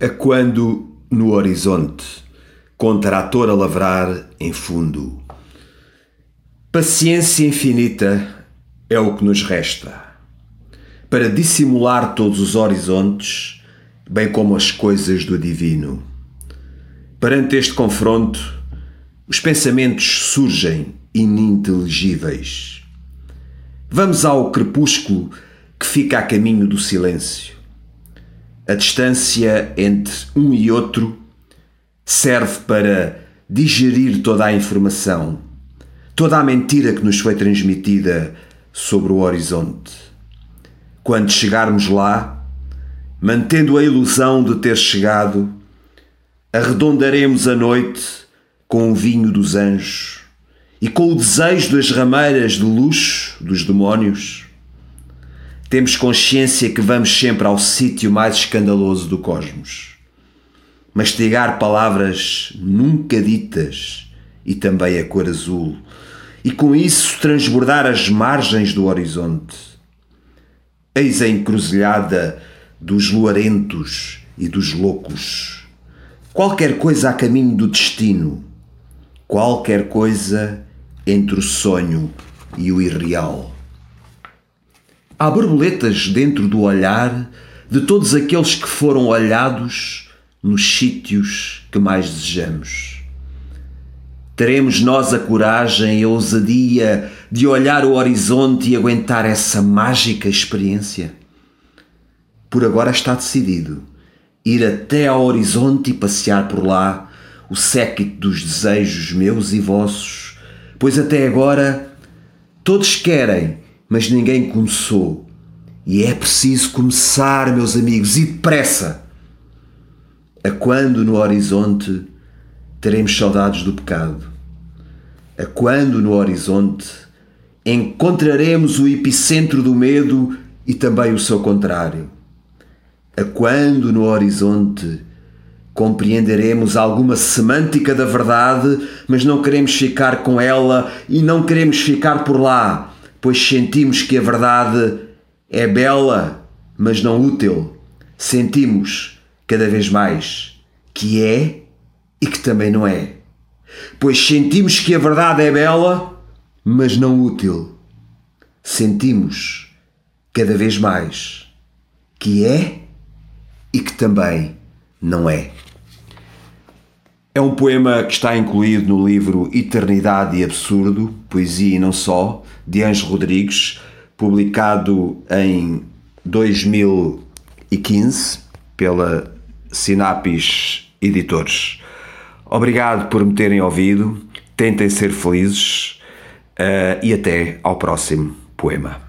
A quando no horizonte, com trator a lavrar em fundo. Paciência infinita é o que nos resta para dissimular todos os horizontes, bem como as coisas do divino. Perante este confronto, os pensamentos surgem ininteligíveis. Vamos ao crepúsculo que fica a caminho do silêncio. A distância entre um e outro serve para digerir toda a informação, toda a mentira que nos foi transmitida sobre o horizonte. Quando chegarmos lá, mantendo a ilusão de ter chegado, arredondaremos a noite com o vinho dos anjos e com o desejo das rameiras de luxo dos demónios temos consciência que vamos sempre ao sítio mais escandaloso do cosmos. Mastigar palavras nunca ditas e também a cor azul, e com isso transbordar as margens do horizonte. Eis a encruzilhada dos luarentos e dos loucos. Qualquer coisa a caminho do destino, qualquer coisa entre o sonho e o irreal. Há borboletas dentro do olhar de todos aqueles que foram olhados nos sítios que mais desejamos. Teremos nós a coragem e a ousadia de olhar o horizonte e aguentar essa mágica experiência? Por agora está decidido ir até ao horizonte e passear por lá o séquito dos desejos meus e vossos, pois até agora todos querem mas ninguém começou. E é preciso começar, meus amigos, e depressa. A quando no horizonte teremos saudades do pecado? A quando no horizonte encontraremos o epicentro do medo e também o seu contrário? A quando no horizonte compreenderemos alguma semântica da verdade, mas não queremos ficar com ela e não queremos ficar por lá? Pois sentimos que a verdade é bela, mas não útil. Sentimos cada vez mais que é e que também não é. Pois sentimos que a verdade é bela, mas não útil. Sentimos cada vez mais que é e que também não é. É um poema que está incluído no livro Eternidade e Absurdo, Poesia e Não Só, de Anjo Rodrigues, publicado em 2015 pela Sinapis Editores. Obrigado por me terem ouvido, tentem ser felizes uh, e até ao próximo poema.